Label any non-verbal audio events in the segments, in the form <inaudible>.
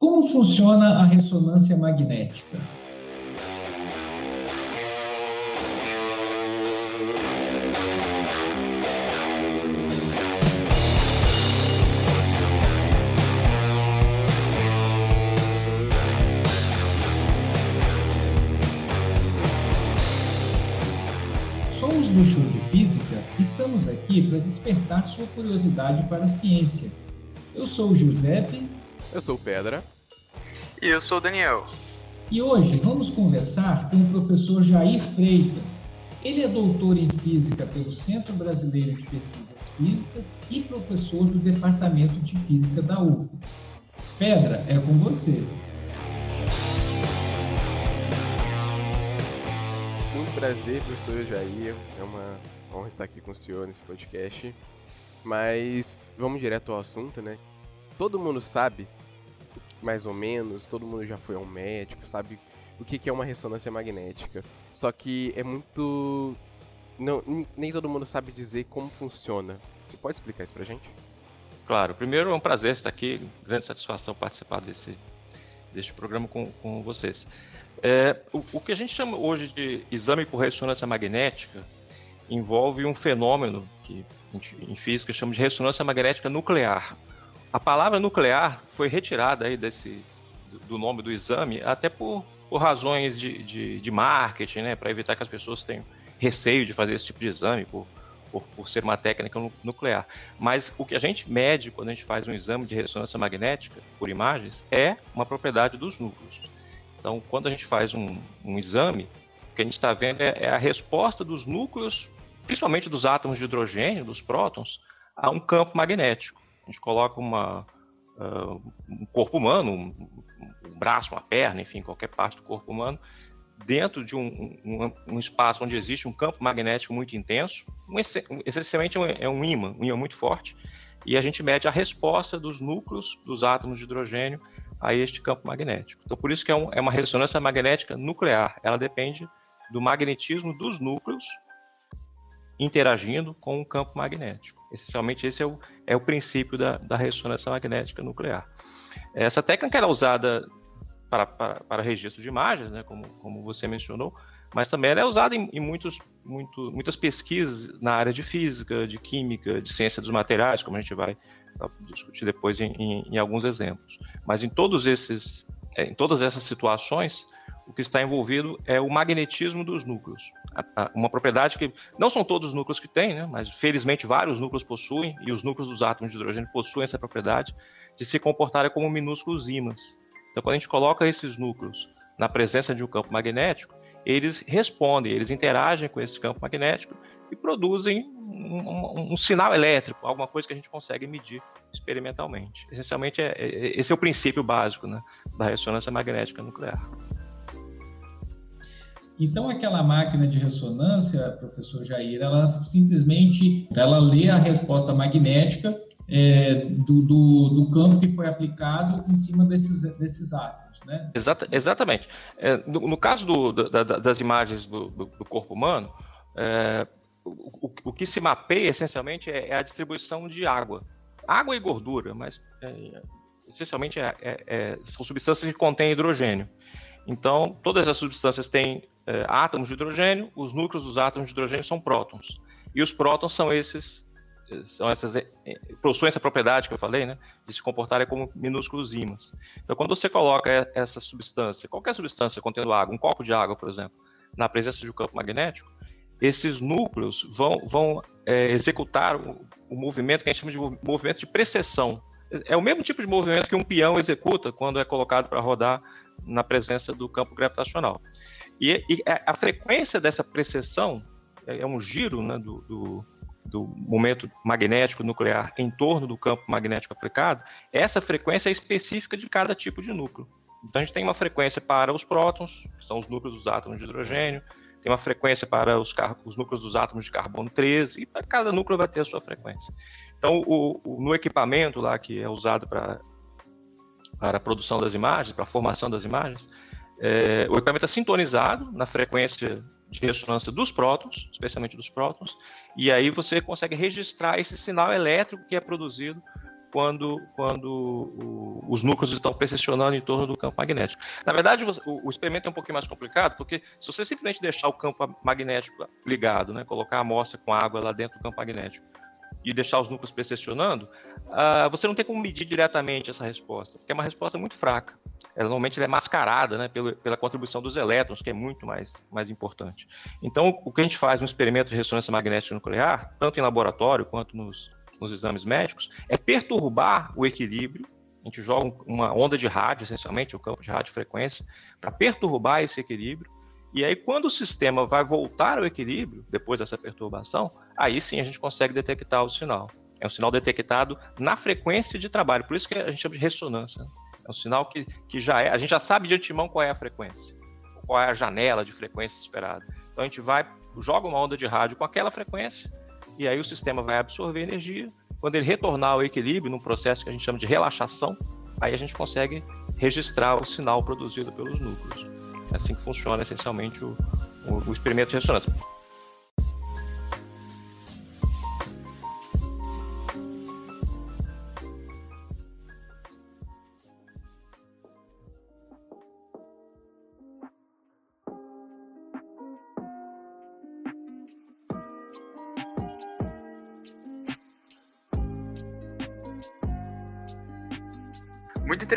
Como funciona a ressonância magnética? Somos do Show de Física estamos aqui para despertar sua curiosidade para a ciência. Eu sou o Giuseppe eu sou o Pedra. E eu sou o Daniel. E hoje vamos conversar com o professor Jair Freitas. Ele é doutor em Física pelo Centro Brasileiro de Pesquisas Físicas e professor do Departamento de Física da UFES. Pedra, é com você. Muito prazer, professor Jair. É uma honra estar aqui com o senhor nesse podcast. Mas vamos direto ao assunto, né? Todo mundo sabe mais ou menos, todo mundo já foi ao médico, sabe o que, que é uma ressonância magnética. Só que é muito. Não, nem todo mundo sabe dizer como funciona. Você pode explicar isso pra gente? Claro, primeiro é um prazer estar aqui, grande satisfação participar desse, deste programa com, com vocês. É, o, o, que a gente chama hoje de exame por ressonância magnética envolve um fenômeno que em física chama de ressonância magnética nuclear. A palavra nuclear foi retirada aí desse, do nome do exame, até por, por razões de, de, de marketing, né, para evitar que as pessoas tenham receio de fazer esse tipo de exame, por, por, por, ser uma técnica nuclear. Mas o que a gente mede quando a gente faz um exame de ressonância magnética por imagens é uma propriedade dos núcleos. Então, quando a gente faz um, um exame, o que a gente está vendo é, é, a resposta dos núcleos, principalmente dos átomos de hidrogênio, dos prótons, a um campo magnético. A gente coloca uma, uh, um corpo humano, um, um, braço, uma perna, enfim, qualquer parte do corpo humano, dentro de um, um, um espaço onde existe um campo magnético muito intenso, essencialmente é um ímã, um ímã muito forte, e a gente mede a resposta dos núcleos dos átomos de hidrogênio a este campo magnético. Então, por isso que é, é uma ressonância magnética nuclear. Ela depende do magnetismo dos núcleos interagindo com o campo magnético. Essencialmente, esse é o, é o princípio da, da ressonância magnética nuclear. Essa técnica era usada para, para, para registro de imagens, né, como, como você mencionou, mas também ela é usada em, em muitos, muito, muitas pesquisas na área de física, de química, de ciência dos materiais, como a gente vai discutir depois em, em, em alguns exemplos. Mas em todos esses, é, em todas essas situações, o que está envolvido é o magnetismo dos núcleos uma propriedade que não são todos os núcleos que têm, né, mas felizmente vários núcleos possuem, e os núcleos dos átomos de hidrogênio possuem essa propriedade de se comportarem como minúsculos ímãs. Então, quando a gente coloca esses núcleos na presença de um campo magnético, eles respondem, eles interagem com esse campo magnético e produzem um, um, um sinal elétrico, alguma coisa que a gente consegue medir experimentalmente. Essencialmente, é, é, esse é o princípio básico né, da ressonância magnética nuclear. Então, aquela máquina de ressonância, professor Jair, ela simplesmente ela lê a resposta magnética é, do, do, do, campo que foi aplicado em cima desses, desses átomos, né? Exata, exatamente. É, no, no, caso do, da, das imagens do, do corpo humano, é, o, o, que se mapeia essencialmente é, é, a distribuição de água. Água e gordura, mas é, essencialmente é, são substâncias que contêm hidrogênio. Então, todas as substâncias têm é, átomos de hidrogênio, os núcleos dos átomos de hidrogênio são prótons. E os prótons são esses, são essas, é, possuem essa propriedade que eu falei, né, de se comportarem como minúsculos ímãs. Então, quando você coloca essa substância, qualquer substância contendo água, um copo de água, por exemplo, na presença de um campo magnético, esses núcleos vão, vão é, executar o, o, movimento que a gente chama de movimento de precessão. É o mesmo tipo de movimento que um peão executa quando é colocado para rodar na presença do campo gravitacional. E, e a frequência dessa precessão é, é um giro né, do, do, do, momento magnético nuclear em torno do campo magnético aplicado. Essa frequência é específica de cada tipo de núcleo. Então a gente tem uma frequência para os prótons, que são os núcleos dos átomos de hidrogênio, tem uma frequência para os, os núcleos dos átomos de carbono 13, e cada núcleo vai ter a sua frequência. Então, o, o, no equipamento lá que é usado para, para a produção das imagens, para a formação das imagens, é, o equipamento é sintonizado na frequência de ressonância dos prótons, especialmente dos prótons, e aí você consegue registrar esse sinal elétrico que é produzido quando, quando o, os núcleos estão precessionando em torno do campo magnético. Na verdade, o, o, experimento é um pouquinho mais complicado, porque se você simplesmente deixar o campo magnético ligado, né, colocar a amostra com água lá dentro do campo magnético, e deixar os núcleos precessionando, uh, você não tem como medir diretamente essa resposta, porque é uma resposta muito fraca. Ela normalmente é mascarada né, pela, pela contribuição dos elétrons, que é muito mais, mais importante. Então, o que a gente faz no experimento de ressonância magnética nuclear, tanto em laboratório quanto nos, nos exames médicos, é perturbar o equilíbrio. A gente joga uma onda de rádio, essencialmente, o campo de radiofrequência, para perturbar esse equilíbrio. E aí, quando o sistema vai voltar ao equilíbrio, depois dessa perturbação, aí sim a gente consegue detectar o sinal. É um sinal detectado na frequência de trabalho, por isso que a gente chama de ressonância. É um sinal que, que já é, a gente já sabe de antemão qual é a frequência, qual é a janela de frequência esperada. Então a gente vai, joga uma onda de rádio com aquela frequência, e aí o sistema vai absorver energia. Quando ele retornar ao equilíbrio, num processo que a gente chama de relaxação, aí a gente consegue registrar o sinal produzido pelos núcleos. É assim que funciona essencialmente o, o, o experimento de ressonância.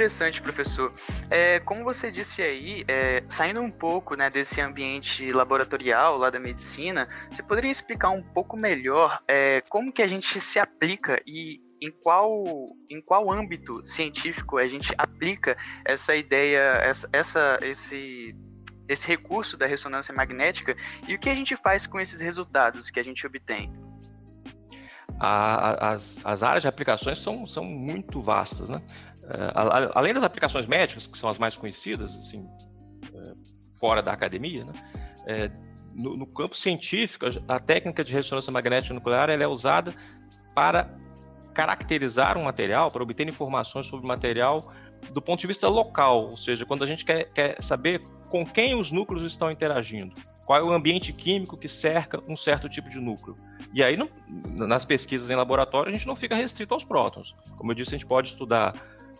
Interessante, professor. É, como você disse aí, é, saindo um pouco né, desse ambiente laboratorial lá da medicina, você poderia explicar um pouco melhor é, como que a gente se aplica e em qual, em qual âmbito científico a gente aplica essa ideia, essa, essa esse esse recurso da ressonância magnética e o que a gente faz com esses resultados que a gente obtém? as, as áreas de aplicações são, são muito vastas, né? É, além das aplicações médicas, que são as mais conhecidas, assim, é, fora da academia, né? É, no, no, campo científico, a técnica de ressonância magnética nuclear é usada para caracterizar um material, para obter informações sobre o material do ponto de vista local, ou seja, quando a gente quer, quer saber com quem os núcleos estão interagindo, qual é o ambiente químico que cerca um certo tipo de núcleo. E aí, nas pesquisas em laboratório, a gente não fica restrito aos prótons. Como eu disse, a gente pode estudar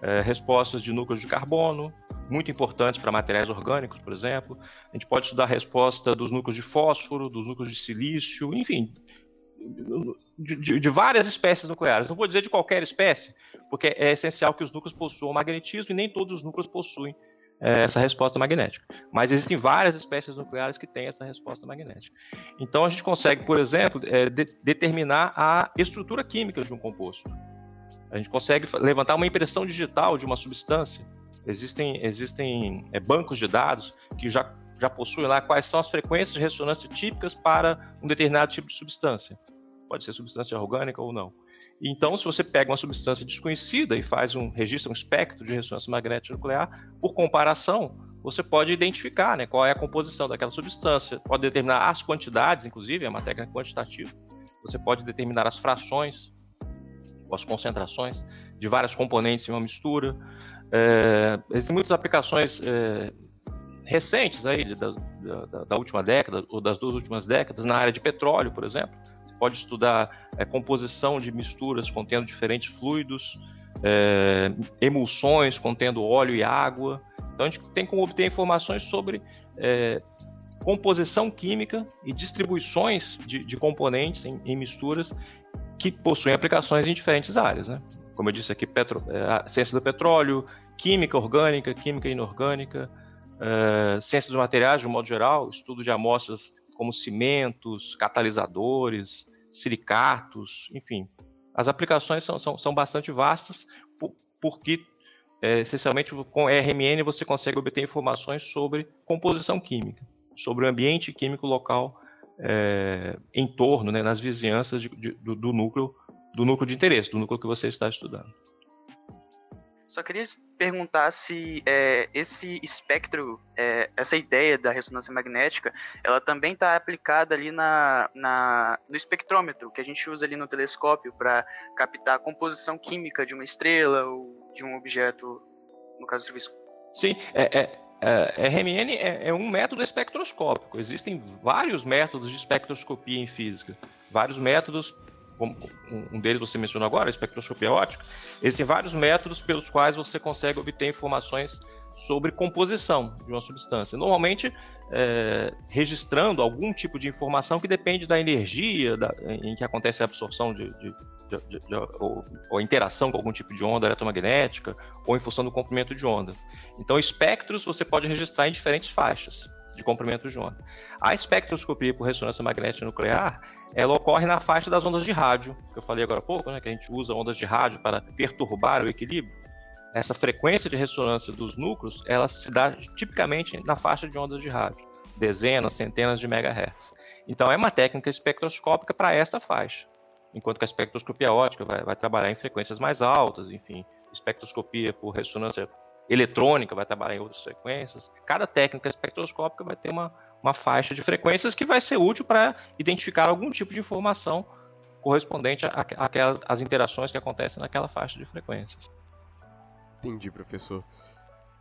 é, respostas de núcleos de carbono, muito importantes para materiais orgânicos, por exemplo. A gente pode estudar a resposta dos núcleos de fósforo, dos núcleos de silício, enfim, de, de, de, várias espécies nucleares. Não vou dizer de qualquer espécie, porque é essencial que os núcleos possuam magnetismo e nem todos os núcleos possuem é, essa resposta magnética. Mas existem várias espécies nucleares que têm essa resposta magnética. Então a gente consegue, por exemplo, é, de, determinar a estrutura química de um composto. A gente consegue levantar uma impressão digital de uma substância. Existem, existem é, bancos de dados que já, já possuem lá quais são as frequências de ressonância típicas para um determinado tipo de substância. Pode ser substância orgânica ou não. Então, se você pega uma substância desconhecida e faz um registro, um espectro de ressonância magnética nuclear, por comparação, você pode identificar né, qual é a composição daquela substância, pode determinar as quantidades, inclusive, é uma técnica quantitativa. Você pode determinar as frações as concentrações de várias componentes em uma mistura. É, existem muitas aplicações é, recentes aí, da, da, da, última década, ou das duas últimas décadas, na área de petróleo, por exemplo. Você pode estudar é, composição de misturas contendo diferentes fluidos, é, emulsões contendo óleo e água. Então a gente tem como obter informações sobre é, composição química e distribuições de, de componentes em, em, misturas que possuem aplicações em diferentes áreas, né? Como eu disse aqui, petro, é, ciência do petróleo, química orgânica, química inorgânica, é, ciência dos materiais de um modo geral, estudo de amostras como cimentos, catalisadores, silicatos, enfim. As aplicações são, são, são bastante vastas, porque é, essencialmente com RMN você consegue obter informações sobre composição química, sobre o ambiente químico local é, em torno, né, nas vizinhanças de, de, do, do, núcleo, do núcleo de interesse, do núcleo que você está estudando. Só queria perguntar se é, esse espectro, é, essa ideia da ressonância magnética, ela também está aplicada ali na, na, no espectrômetro que a gente usa ali no telescópio para captar a composição química de uma estrela ou de um objeto, no caso do serviço. Sim, é, é, é, RMN é, é, um método espectroscópico. Existem vários métodos de espectroscopia em física, vários métodos um deles você mencionou agora, a espectroscopia óptica, existem vários métodos pelos quais você consegue obter informações sobre composição de uma substância. Normalmente, é, registrando algum tipo de informação que depende da energia da, em que acontece a absorção de, de, de, de ou, ou, interação com algum tipo de onda eletromagnética, ou em função do comprimento de onda. Então, espectros você pode registrar em diferentes faixas de comprimento de onda. A espectroscopia por ressonância magnética nuclear, ela ocorre na faixa das ondas de rádio, que eu falei agora há pouco, né, que a gente usa ondas de rádio para perturbar o equilíbrio essa frequência de ressonância dos núcleos, ela se dá tipicamente na faixa de ondas de rádio, dezenas, centenas de megahertz. Então é uma técnica espectroscópica para essa faixa, enquanto que a espectroscopia óptica vai, vai trabalhar em frequências mais altas, enfim, espectroscopia por ressonância eletrônica vai trabalhar em outras frequências. Cada técnica espectroscópica vai ter uma, uma faixa de frequências que vai ser útil para identificar algum tipo de informação correspondente às interações que acontecem naquela faixa de frequências. Entendi, professor.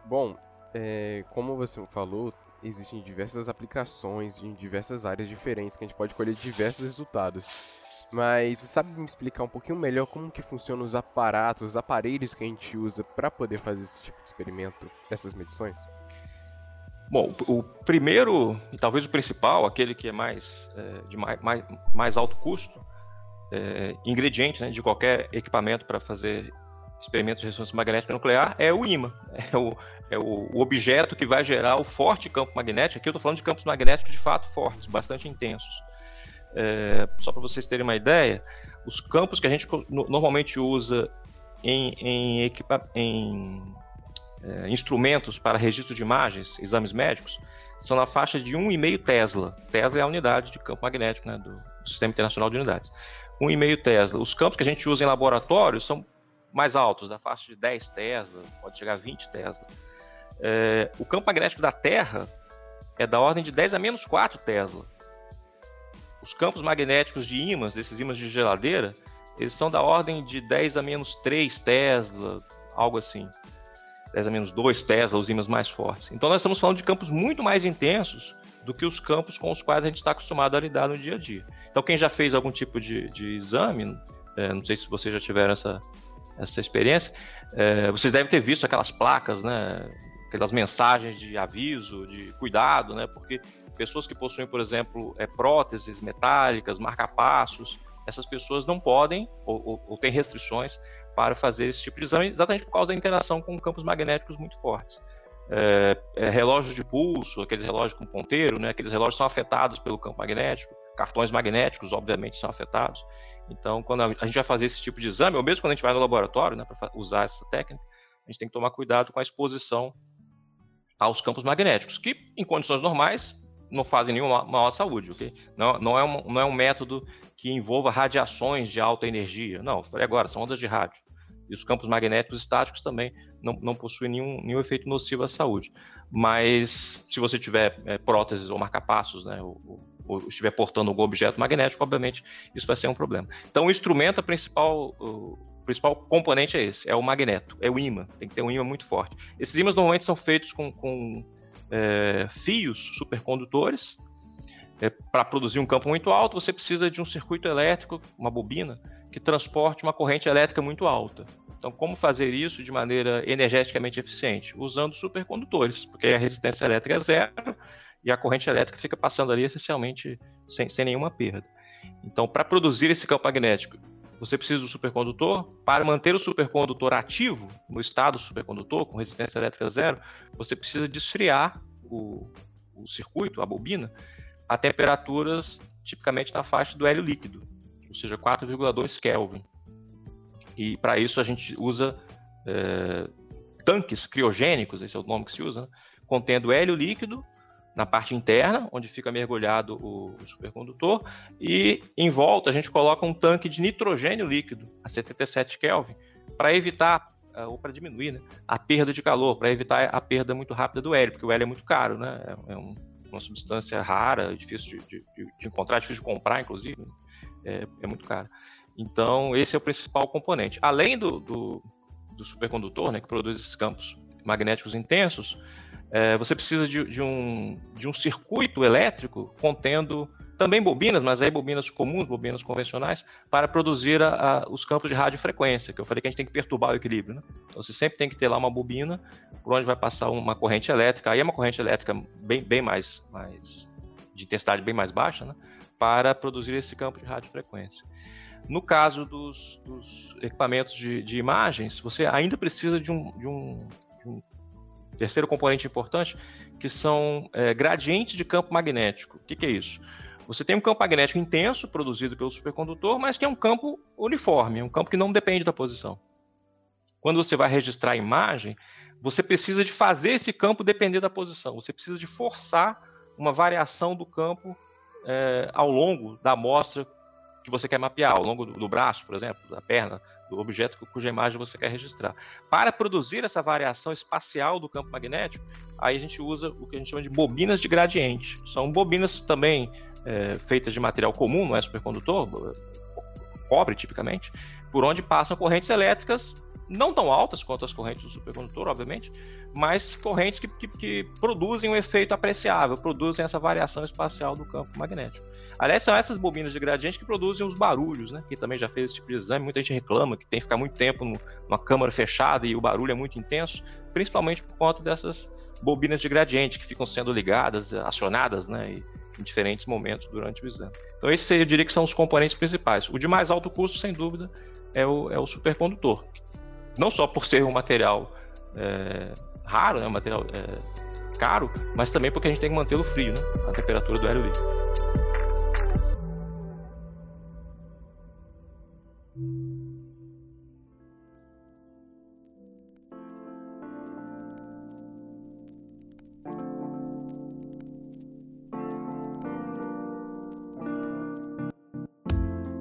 Bom, é, como você falou, existem diversas aplicações em diversas áreas diferentes que a gente pode colher diversos resultados. Mas você sabe me explicar um pouquinho melhor como que funcionam os aparatos, os aparelhos que a gente usa para poder fazer esse tipo de experimento, essas medições? Bom, o primeiro e talvez o principal, aquele que é mais é, de mais, mais, mais, alto custo, é, ingrediente né, de qualquer equipamento para fazer experimentos de ressonância magnética nuclear é o ímã. <laughs> É o, é o objeto que vai gerar o forte campo magnético. Aqui eu estou falando de campos magnéticos de fato fortes, bastante intensos. É, só para vocês terem uma ideia, os campos que a gente normalmente usa em, em, equipa em é, instrumentos para registro de imagens, exames médicos, são na faixa de 1,5 Tesla. Tesla é a unidade de campo magnético né, do Sistema Internacional de Unidades. 1,5 Tesla. Os campos que a gente usa em laboratório são mais altos, da faixa de 10 Tesla, pode chegar a 20 Tesla. É, o campo magnético da Terra é da ordem de 10 a menos 4 Tesla. Os campos magnéticos de ímãs, desses ímãs de geladeira, eles são da ordem de 10 a menos 3 Tesla, algo assim. 10 a menos 2 Tesla, os ímãs mais fortes. Então nós estamos falando de campos muito mais intensos do que os campos com os quais a gente está acostumado a lidar no dia a dia. Então quem já fez algum tipo de, de exame, é, não sei se vocês já tiveram essa, essa experiência, é, vocês devem ter visto aquelas placas, né? Aquelas mensagens de aviso, de cuidado, né? Porque pessoas que possuem, por exemplo, é, próteses metálicas, marcapassos, essas pessoas não podem ou, ou, ou têm restrições para fazer esse tipo de exame, exatamente por causa da interação com campos magnéticos muito fortes. É, é, relógios de pulso, aqueles relógios com ponteiro, né, aqueles relógios são afetados pelo campo magnético, cartões magnéticos, obviamente, são afetados. Então, quando a gente vai fazer esse tipo de exame, ou mesmo quando a gente vai no laboratório né, para usar essa técnica, a gente tem que tomar cuidado com a exposição aos campos magnéticos, que em condições normais não fazem nenhuma mal à saúde, ok? Não, não, é um, não é um método que envolva radiações de alta energia. Não, falei agora, são ondas de rádio. E os campos magnéticos estáticos também não, não possuem nenhum, nenhum efeito nocivo à saúde. Mas se você tiver é, próteses ou marcapassos, né, ou, ou estiver portando algum objeto magnético, obviamente isso vai ser um problema. Então o instrumento, a principal, o principal componente é esse, é o magneto, é o ímã, tem que ter um ímã muito forte. Esses ímãs normalmente são feitos com, com é, fios supercondutores, é, para produzir um campo muito alto, você precisa de um circuito elétrico, uma bobina, que transporte uma corrente elétrica muito alta. Então, como fazer isso de maneira energeticamente eficiente? Usando supercondutores, porque a resistência elétrica é zero e a corrente elétrica fica passando ali essencialmente sem, sem nenhuma perda. Então, para produzir esse campo magnético, você precisa do supercondutor. Para manter o supercondutor ativo, no estado supercondutor, com resistência elétrica zero, você precisa desfriar o, o circuito, a bobina, a temperaturas tipicamente na faixa do hélio líquido, ou seja, 4,2 Kelvin. E para isso a gente usa é, tanques criogênicos, esse é o nome que se usa, né? contendo hélio líquido na parte interna, onde fica mergulhado o, supercondutor, e em volta a gente coloca um tanque de nitrogênio líquido a 77 Kelvin para evitar eh, ou para diminuir né, a perda de calor, para evitar a perda muito rápida do hélio, porque o hélio é muito caro, né? É, é um, uma substância rara, difícil de, de, de, encontrar, difícil de comprar, inclusive, né? é, é, muito caro. Então, esse é o principal componente. Além do, do, do supercondutor, né, que produz esses campos magnéticos intensos, é, você precisa de, de, um, de um circuito elétrico contendo também bobinas, mas aí bobinas comuns, bobinas convencionais, para produzir a, a, os campos de radiofrequência, que eu falei que a gente tem que perturbar o equilíbrio. Né? Então você sempre tem que ter lá uma bobina por onde vai passar uma corrente elétrica, aí é uma corrente elétrica bem, bem mais, mais de intensidade bem mais baixa, né? para produzir esse campo de radiofrequência. No caso dos, dos equipamentos de, de, imagens, você ainda precisa de um, de um, de um terceiro componente importante, que são é, gradientes de campo magnético. O que, que é isso? Você tem um campo magnético intenso produzido pelo supercondutor, mas que é um campo uniforme, um campo que não depende da posição. Quando você vai registrar a imagem, você precisa de fazer esse campo depender da posição. Você precisa de forçar uma variação do campo é, ao longo da amostra que você quer mapear, ao longo do, do, braço, por exemplo, da perna, do objeto cuja imagem você quer registrar. Para produzir essa variação espacial do campo magnético, aí a gente usa o que a gente chama de bobinas de gradiente. São bobinas também é, feitas de material comum, não é supercondutor, cobre tipicamente, por onde passam correntes elétricas não tão altas quanto as correntes do supercondutor, obviamente, mas correntes que, que, que, produzem um efeito apreciável, produzem essa variação espacial do campo magnético. Aliás, são essas bobinas de gradiente que produzem os barulhos, né? Que também já fez esse tipo de exame, muita gente reclama que tem que ficar muito tempo numa câmara fechada e o barulho é muito intenso, principalmente por conta dessas bobinas de gradiente que ficam sendo ligadas, acionadas, né? E, em diferentes momentos durante o exame. Então, esses eu diria que são os componentes principais. O de mais alto custo, sem dúvida, é o, é o supercondutor. Não só por ser um material é, raro, né, um material é, caro, mas também porque a gente tem que mantê-lo frio, né, a temperatura do aerolíquido.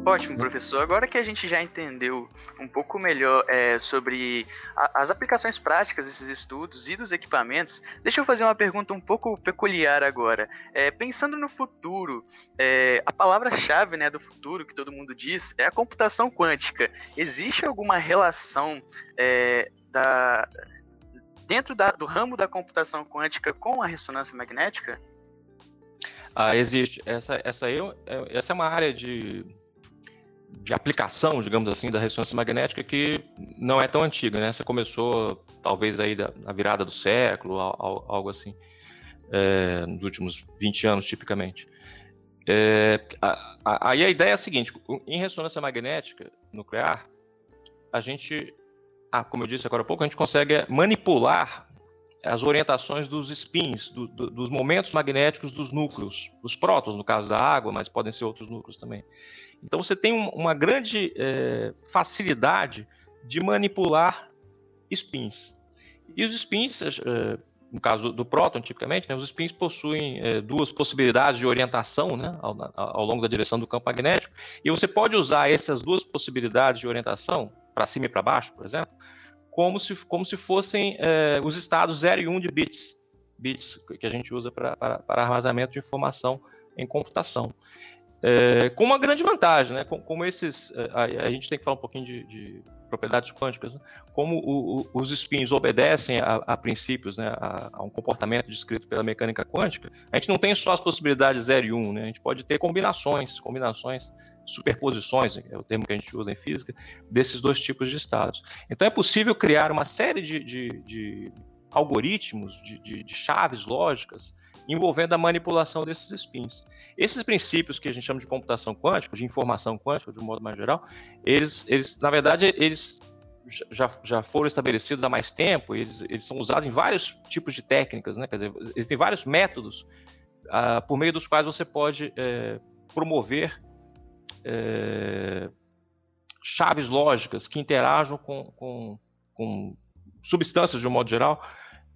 Ótimo, professor. Agora que a gente já entendeu um pouco melhor é, sobre a, as aplicações práticas desses estudos e dos equipamentos, deixa eu fazer uma pergunta um pouco peculiar agora. É, pensando no futuro, é, a palavra-chave né, do futuro que todo mundo diz é a computação quântica. Existe alguma relação é, da, dentro da, do ramo da computação quântica com a ressonância magnética? Ah, existe. Essa, essa, aí, é, essa é uma área de de aplicação, digamos assim, da ressonância magnética que não é tão antiga, né? Você começou talvez aí da, na virada do século, algo assim, é, nos últimos 20 anos, tipicamente. É, aí a, a, ideia é a seguinte: em ressonância magnética nuclear, a gente, ah, como eu disse agora há pouco, a gente consegue manipular as orientações dos spins, do, do, dos momentos magnéticos dos núcleos, dos prótons, no caso da água, mas podem ser outros núcleos também. Então você tem uma grande é, facilidade de manipular spins. E os spins, é, no caso do, próton, tipicamente, né, os spins possuem é, duas possibilidades de orientação né, ao, ao, longo da direção do campo magnético. E você pode usar essas duas possibilidades de orientação, para cima e para baixo, por exemplo, como se, como se fossem é, os estados 0 e 1 um de bits, bits que a gente usa para armazenamento de informação em computação. É, com uma grande vantagem, né? Como, esses. É, a, a, gente tem que falar um pouquinho de, de propriedades quânticas, né? como o, o, os spins obedecem a, a princípios, né? A, a, um comportamento descrito pela mecânica quântica, a gente não tem só as possibilidades 0 e 1, um, né? a gente pode ter combinações, combinações, superposições, é o termo que a gente usa em física, desses dois tipos de estados. Então é possível criar uma série de, de, de algoritmos, de, de chaves lógicas, envolvendo a manipulação desses spins. Esses princípios que a gente chama de computação quântica, de informação quântica, de um modo mais geral, eles, eles na verdade, eles já, já foram estabelecidos há mais tempo, eles, eles são usados em vários tipos de técnicas, né? Quer dizer, existem vários métodos uh, por meio dos quais você pode é, promover é, chaves lógicas que interajam com, com, com substâncias de um modo geral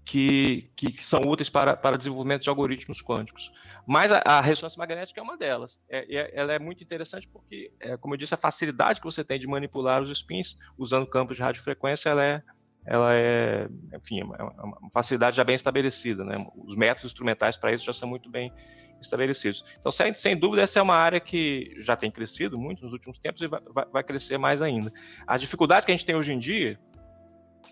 que, que são úteis para, para desenvolvimento de algoritmos quânticos. Mas a, a ressonância magnética é uma delas. É, é, ela é muito interessante porque, é, como eu disse, a facilidade que você tem de manipular os spins usando campos de radiofrequência, ela é, ela é, enfim, é uma, é uma facilidade já bem estabelecida. Né? Os métodos instrumentais para isso já são muito bem estabelecidos. Então, sem, sem, dúvida, essa é uma área que já tem crescido muito nos últimos tempos e vai, vai crescer mais ainda. A dificuldade que a gente tem hoje em dia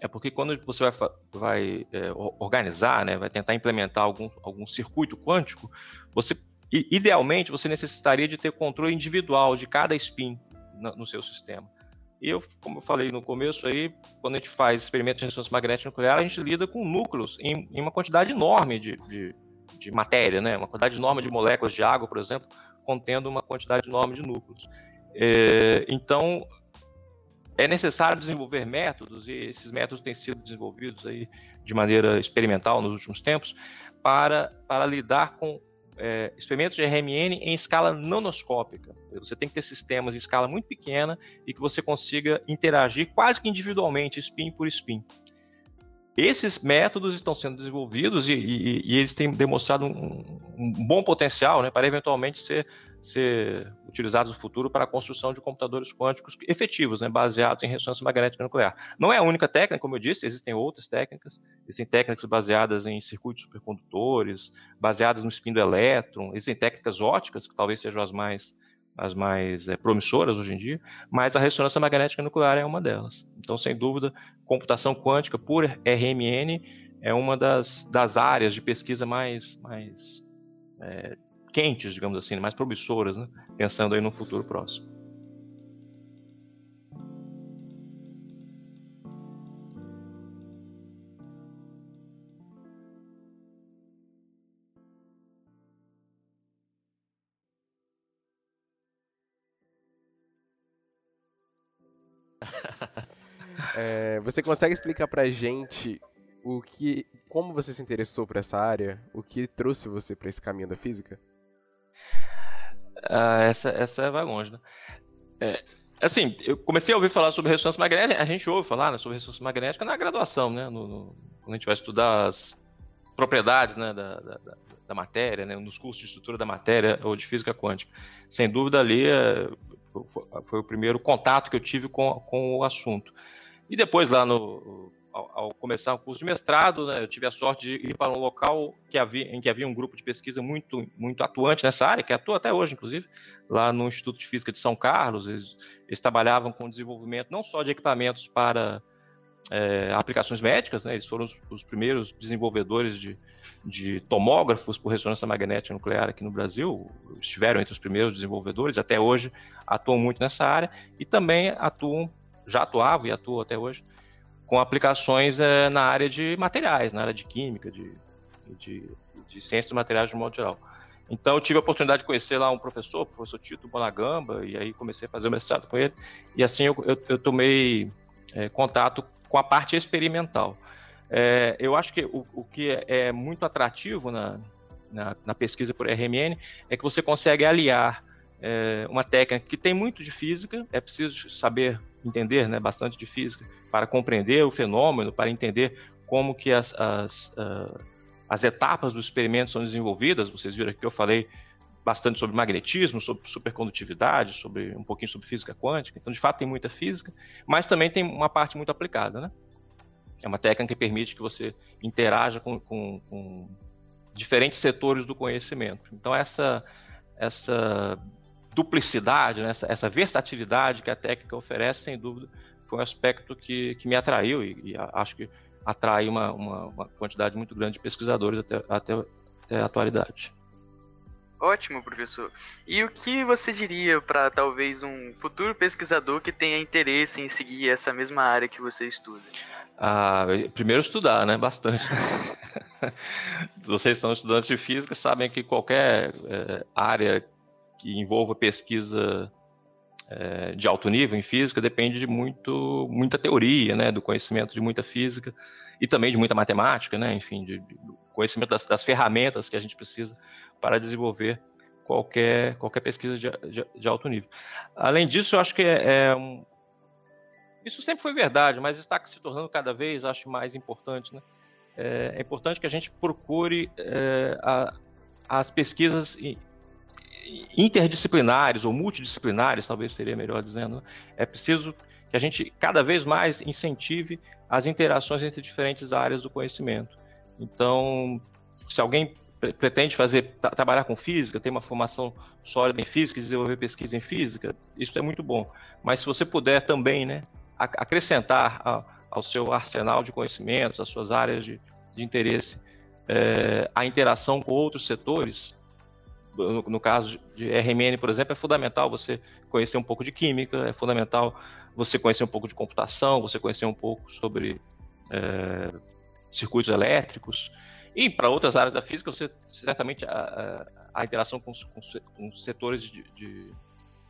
é porque quando você vai, vai é, organizar, né, vai tentar implementar algum, algum circuito quântico, você idealmente, você necessitaria de ter controle individual de cada spin no, no seu sistema. E eu, como eu falei no começo aí, quando a gente faz experimentos de ressonância magnética nuclear, a gente lida com núcleos em, em uma quantidade enorme de, de, de, matéria, né? Uma quantidade enorme de moléculas de água, por exemplo, contendo uma quantidade enorme de núcleos. É, então, é necessário desenvolver métodos, e esses métodos têm sido desenvolvidos aí de maneira experimental nos últimos tempos, para, para lidar com é, experimentos de RMN em escala nanoscópica. Você tem que ter sistemas em escala muito pequena e que você consiga interagir quase que individualmente, spin por spin. Esses métodos estão sendo desenvolvidos e, e, e eles têm demonstrado um, um bom potencial né, para eventualmente ser ser utilizados no futuro para a construção de computadores quânticos efetivos, né, baseados em ressonância magnética nuclear. Não é a única técnica, como eu disse, existem outras técnicas, existem técnicas baseadas em circuitos supercondutores, baseadas no spin do elétron, existem técnicas óticas, que talvez sejam as mais, as mais é, promissoras hoje em dia, mas a ressonância magnética nuclear é uma delas. Então, sem dúvida, computação quântica por RMN é uma das, das áreas de pesquisa mais, mais é, quentes, digamos assim, mais promissoras, né? pensando aí no futuro próximo. Você consegue explicar pra gente o que, como você se interessou por essa área, o que trouxe você para esse caminho da física? Ah, essa, essa vai longe, né? É, assim, eu comecei a ouvir falar sobre ressonância magnética, a gente ouve falar né, sobre ressonância magnética na graduação, né? No, no, quando a gente vai estudar as propriedades né, da, da, da, matéria, né, nos cursos de estrutura da matéria ou de física quântica. Sem dúvida ali é, foi, foi o primeiro contato que eu tive com, com o assunto. E depois lá no ao, ao, começar o curso de mestrado, né, eu tive a sorte de ir para um local que havia, em que havia um grupo de pesquisa muito, muito atuante nessa área, que atua até hoje, inclusive, lá no Instituto de Física de São Carlos. Eles, eles trabalhavam com desenvolvimento não só de equipamentos para é, aplicações médicas, né, eles foram os, os primeiros desenvolvedores de, de tomógrafos por ressonância magnética nuclear aqui no Brasil, estiveram entre os primeiros desenvolvedores, até hoje atuam muito nessa área, e também atuam, já atuavam e atuam até hoje, com aplicações é, na área de materiais, na área de química, de, de, de ciência de materiais de modo geral. Então eu tive a oportunidade de conhecer lá um professor, o professor Tito Bonagamba, e aí comecei a fazer o mestrado com ele, e assim eu, eu, eu tomei é, contato com a parte experimental. É, eu acho que o, o, que é muito atrativo na, na, na, pesquisa por RMN é que você consegue aliar é, uma técnica que tem muito de física, é preciso saber entender né, bastante de física para compreender o fenômeno, para entender como que as, as, uh, as etapas do experimento são desenvolvidas. Vocês viram aqui que eu falei bastante sobre magnetismo, sobre supercondutividade, sobre um pouquinho sobre física quântica. Então, de fato, tem muita física, mas também tem uma parte muito aplicada, né? É uma técnica que permite que você interaja com, com, com diferentes setores do conhecimento. Então, essa, essa duplicidade, né, essa, essa, versatilidade que a técnica oferece, sem dúvida, foi um aspecto que, que me atraiu e, e acho que atrai uma, uma, uma, quantidade muito grande de pesquisadores até, até, até a atualidade. Ótimo, professor. E o que você diria para talvez um futuro pesquisador que tenha interesse em seguir essa mesma área que você estuda? Ah, primeiro estudar, né? Bastante. <laughs> Vocês são estudantes de física, sabem que qualquer é, área que envolva pesquisa é, de alto nível em física depende de muito, muita teoria, né, do conhecimento de muita física e também de muita matemática, né, enfim, de, de conhecimento das, das, ferramentas que a gente precisa para desenvolver qualquer, qualquer pesquisa de, de, de alto nível. Além disso, eu acho que é, é um, isso sempre foi verdade, mas está se tornando cada vez, acho, mais importante, né? É, é importante que a gente procure é, a, as pesquisas interdisciplinares ou multidisciplinares, talvez seria melhor dizendo, é preciso que a gente cada vez mais incentive as interações entre diferentes áreas do conhecimento. Então, se alguém pretende fazer trabalhar com física, ter uma formação sólida em física, desenvolver pesquisa em física, isso é muito bom. Mas se você puder também, né, acrescentar ao seu arsenal de conhecimentos, às suas áreas de, de interesse, é, a interação com outros setores, no, no, caso de RMN, por exemplo, é fundamental você conhecer um pouco de química, é fundamental você conhecer um pouco de computação, você conhecer um pouco sobre é, circuitos elétricos. E para outras áreas da física, você certamente a, a, a interação com, com, com setores de, de,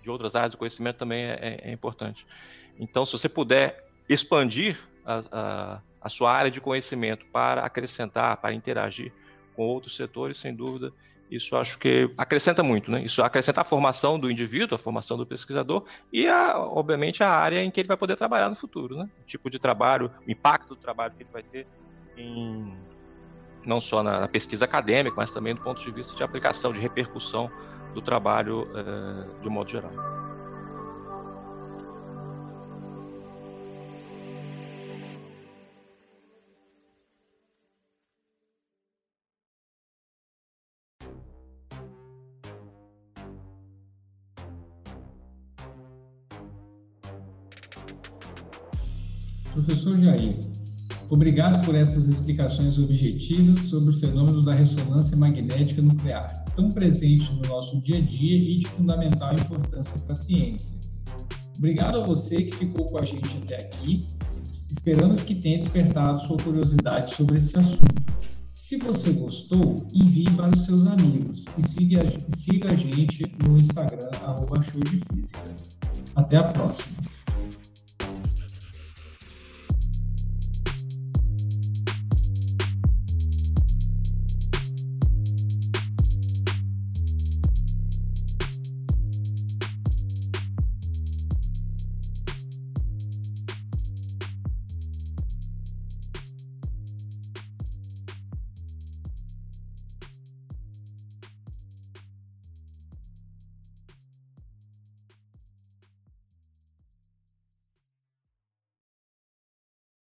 de, outras áreas do conhecimento também é, é, é importante. Então, se você puder expandir a, a, sua área de conhecimento para acrescentar, para interagir com outros setores, sem dúvida, isso acho que acrescenta muito, né? Isso acrescenta a formação do indivíduo, a formação do pesquisador e, a, obviamente, a área em que ele vai poder trabalhar no futuro, né? O tipo de trabalho, o impacto do trabalho que ele vai ter em não só na, pesquisa acadêmica, mas também do ponto de vista de aplicação, de repercussão do trabalho eh, de um modo geral. Professor Jair, obrigado por essas explicações objetivas sobre o fenômeno da ressonância magnética nuclear, tão presente no nosso dia a dia e de fundamental importância para a ciência. Obrigado a você que ficou com a gente até aqui. Esperamos que tenha despertado sua curiosidade sobre esse assunto. Se você gostou, envie para os seus amigos e siga, siga a gente no Instagram, arroba Show de Física. Até a próxima!